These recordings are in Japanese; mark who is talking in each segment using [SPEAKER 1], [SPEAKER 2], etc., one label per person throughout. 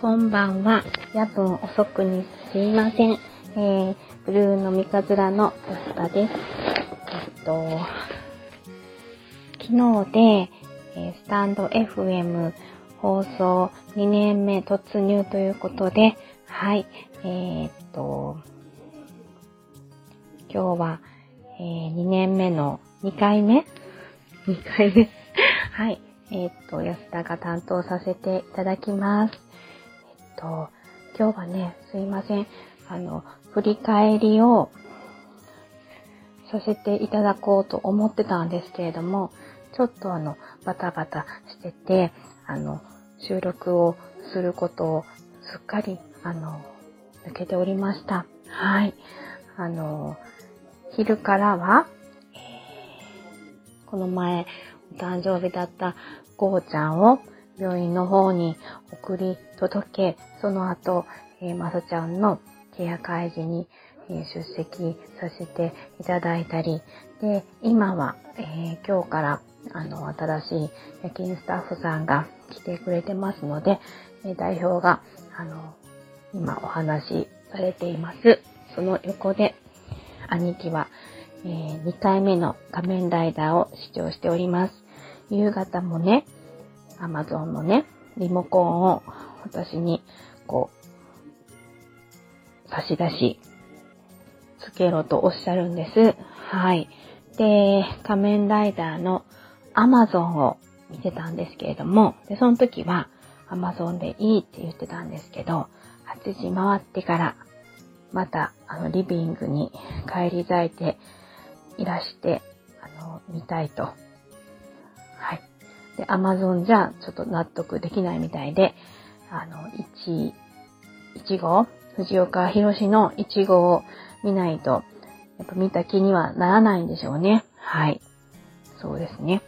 [SPEAKER 1] こんばんは。夜分遅くにすいません。えー、ブルーの三日面の安田です。えっと、昨日で、えー、スタンド FM 放送2年目突入ということで、はい、えー、っと、今日は、えー、2年目の2回目 ?2 回目 はい。えっと、安田が担当させていただきます。と、今日はね、すいません。あの、振り返りをさせていただこうと思ってたんですけれども、ちょっとあの、バタバタしてて、あの、収録をすることをすっかり、あの、抜けておりました。はい。あの、昼からは、この前、お誕生日だったゴーちゃんを病院の方に送り届け、その後、えー、まさちゃんのケア会議に、え、出席させていただいたり、で、今は、えー、今日から、あの、新しい夜勤スタッフさんが来てくれてますので、え代表が、あの、今お話しされています。その横で、兄貴は、えー、2回目の仮面ライダーを視聴しております。夕方もね、アマゾンのね、リモコンを私に、こう、差し出し、つけろとおっしゃるんです。はい。で、仮面ライダーのアマゾンを見てたんですけれども、で、その時はアマゾンでいいって言ってたんですけど、8時回ってからまた、あの、リビングに帰り咲いていらして、あの、見たいと。はい。で、アマゾンじゃちょっと納得できないみたいで、あの、1、1号藤岡弘の1号を見ないと、やっぱ見た気にはならないんでしょうね。はい。そうですね。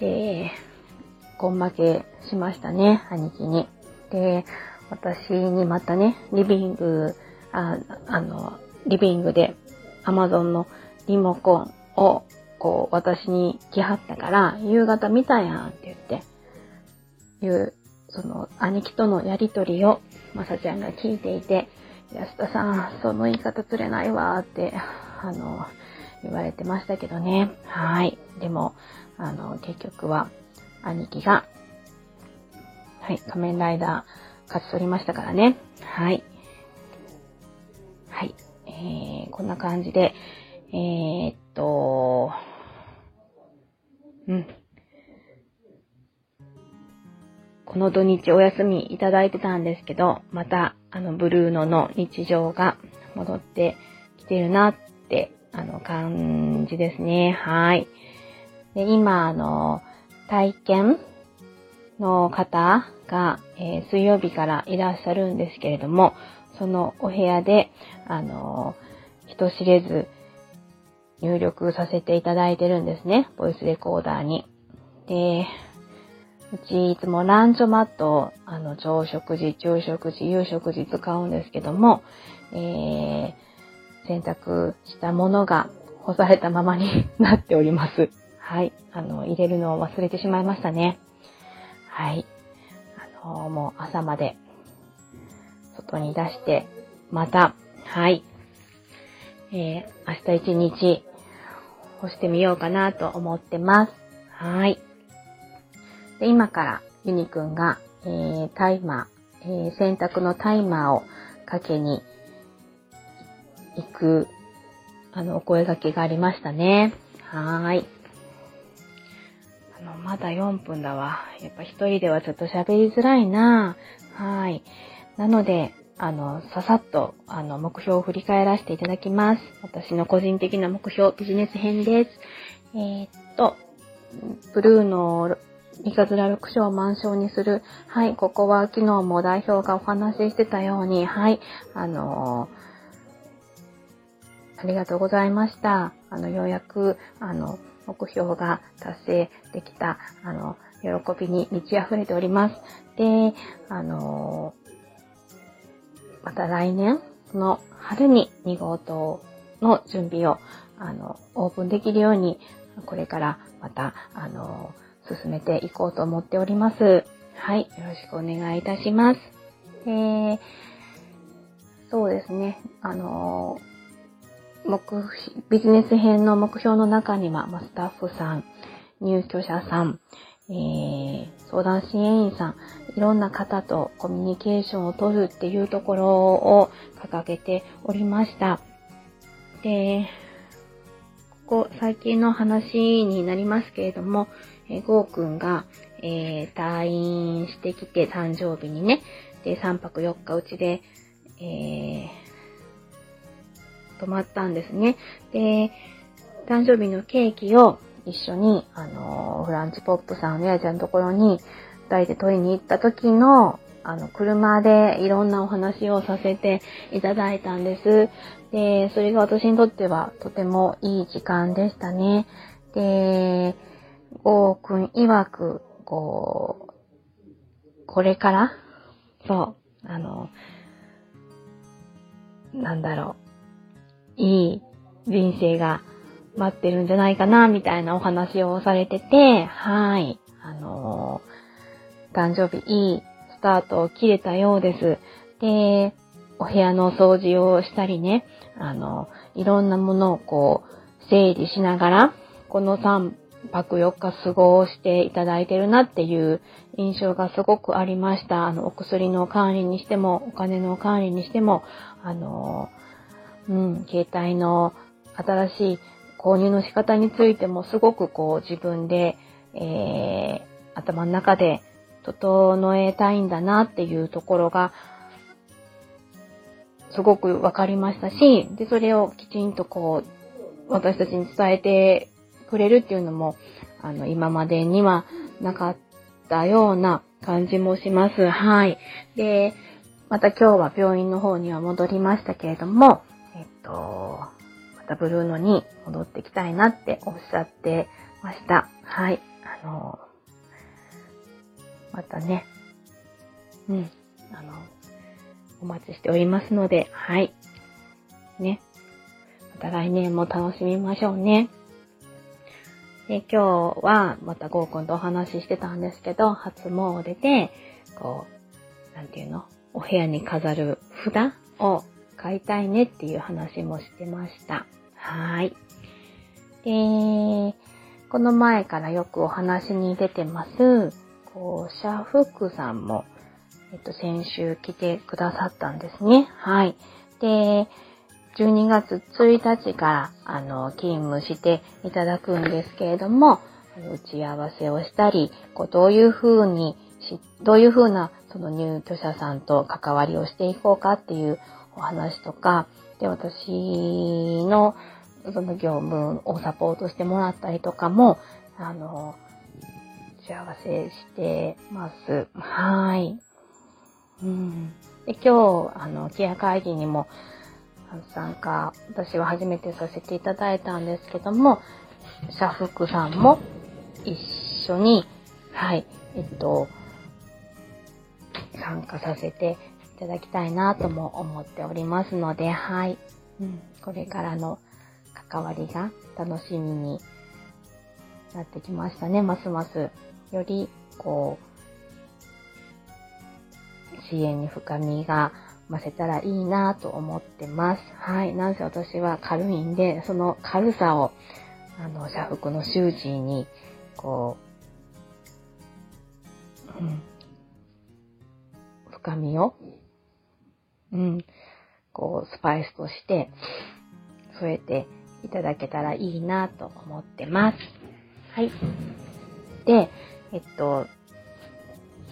[SPEAKER 1] えー、根負けしましたね、兄貴に。で、私にまたね、リビングああの、リビングで Amazon のリモコンをこう私に来はったから、夕方見たやんって言って、いう、その兄貴とのやりとりをまさちゃんが聞いていて、安田さん、その言い方釣れないわって、あの、言われてましたけどね。はい。でも、あの、結局は、兄貴が、はい、仮面ライダー勝ち取りましたからね。はい。はい。えー、こんな感じで、えー、の土日お休みいただいてたんですけど、また、あの、ブルーノの日常が戻ってきてるなって、あの、感じですね。はい。で、今、あの、体験の方が、えー、水曜日からいらっしゃるんですけれども、そのお部屋で、あの、人知れず入力させていただいてるんですね。ボイスレコーダーに。で、うちいつもランチョマットを、あの、朝食時、昼食時、夕食時使うんですけども、えー、洗濯したものが干されたままになっております。はい。あの、入れるのを忘れてしまいましたね。はい。あの、もう朝まで外に出して、また、はい、えー、明日一日干してみようかなと思ってます。はい。で、今からユニくんが、えー、タイマー、えー、洗濯のタイマーをかけに行く、あの、お声掛けがありましたね。はーい。あの、まだ4分だわ。やっぱ一人ではちょっと喋りづらいなはい。なので、あの、ささっと、あの、目標を振り返らせていただきます。私の個人的な目標、ビジネス編です。えー、っと、ブルーの三日面6章を満章にする。はい、ここは昨日も代表がお話ししてたように、はい、あのありがとうございました。あの、ようやく、あの、目標が達成できた、あの、喜びに満ち溢れております。で、あのまた来年の春に2号棟の準備を、あの、オープンできるように、これからまた、あの、進めていこうと思っております。はい。よろしくお願いいたします。えー、そうですね。あの目、ビジネス編の目標の中には、まスタッフさん、入居者さん、えー、相談支援員さん、いろんな方とコミュニケーションを取るっていうところを掲げておりました。で、ここ最近の話になりますけれども、えー、ゴーくんが、えー、退院してきて誕生日にね、で、3泊4日うちで、えー、泊まったんですね。で、誕生日のケーキを一緒に、あの、フランチポップさんのやちゃんのところに、二人で取りに行った時の、あの、車でいろんなお話をさせていただいたんです。で、それが私にとってはとてもいい時間でしたね。で、ゴーくん曰く、こう、これから？そう、あの、なんだろう、いい人生が待ってるんじゃないかな、みたいなお話をされてて、はい。あの、誕生日いいスタートを切れたようです。で、お部屋の掃除をしたりね、あの、いろんなものをこう、整理しながら、この3泊4日過ごしていただいてるなっていう印象がすごくありました。あの、お薬の管理にしても、お金の管理にしても、あの、うん、携帯の新しい購入の仕方についてもすごくこう自分で、えー、頭の中で整えたいんだなっていうところが、すごくわかりましたし、で、それをきちんとこう、私たちに伝えてくれるっていうのも、あの、今までにはなかったような感じもします。はい。で、また今日は病院の方には戻りましたけれども、えっと、またブルーノに戻ってきたいなっておっしゃってました。はい。あの、またね、うん、あの、お待ちしておりますので、はい。ね。また来年も楽しみましょうね。で、今日はまたゴーくんとお話ししてたんですけど、初詣で、こう、なんていうの？お部屋に飾る札を買いたいねっていう話もしてました。はい。で、この前からよくお話に出てます、こう、シャフックさんも、えっと、先週来てくださったんですね。はい。で、12月1日から、あの、勤務していただくんですけれども、打ち合わせをしたり、こう、どういうふうにしどういうふうな、その入居者さんと関わりをしていこうかっていうお話とか、で、私のその業務をサポートしてもらったりとかも、あの、幸せしてます。はい。うん。で、今日、あの、ケア会議にも参加、私は初めてさせていただいたんですけども、社福さんも一緒に、はい、えっと、参加させていただきたいなとも思っておりますので、はい。うん、これからの関わりが楽しみになってきましたね。ますます。より、こう、支援に深みが増せたらいいなと思ってます。はい。なんせ私は軽いんで、その軽さを、あの、社服の習字に、こう、うん、深みを、うん、こう、スパイスとして、添えていただけたらいいなと思ってます。はい。で、えっと、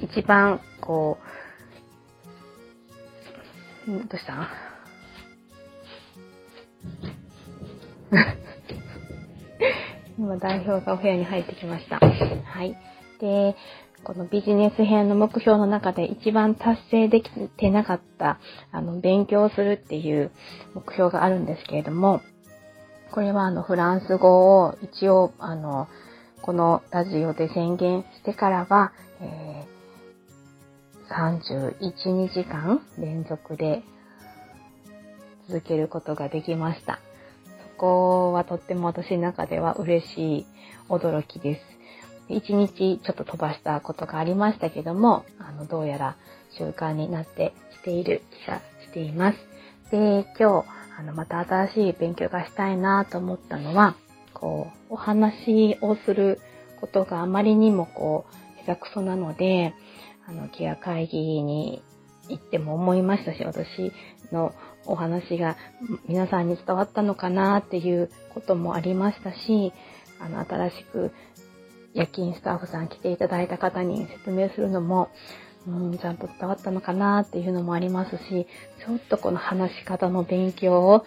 [SPEAKER 1] 一番、こう、んどうした？今代表がお部屋に入ってきました。はい。で、このビジネス編の目標の中で一番達成できてなかった、あの、勉強するっていう目標があるんですけれども、これはあの、フランス語を一応、あの、このラジオで宣言してからは、えー、31日間連続で続けることができました。そこはとっても私の中では嬉しい驚きです。一日ちょっと飛ばしたことがありましたけども、あの、どうやら習慣になってきている気がしています。で、今日、あの、また新しい勉強がしたいなと思ったのは、こう、お話をすることがあまりにもこう、下手くそなので、あの、ケア会議に行っても思いましたし、私のお話が皆さんに伝わったのかなっていうこともありましたし、あの、新しく夜勤スタッフさん来ていただいた方に説明するのも、うん、ちゃんと伝わったのかなっていうのもありますし、ちょっとこの話し方の勉強を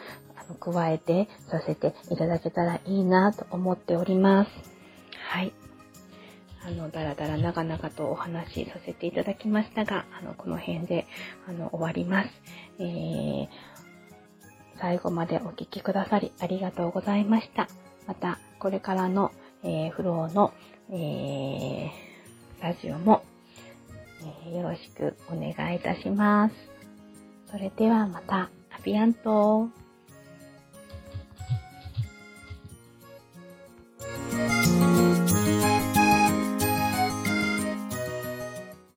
[SPEAKER 1] 加えてさせていただけたらいいなと思っております。はい。あの、だらだら長々とお話しさせていただきましたが、あの、この辺で、あの、終わります。えー、最後までお聴きくださりありがとうございました。また、これからの、えー、フローの、えー、ラジオも、えー、よろしくお願いいたします。それではまた、アビアント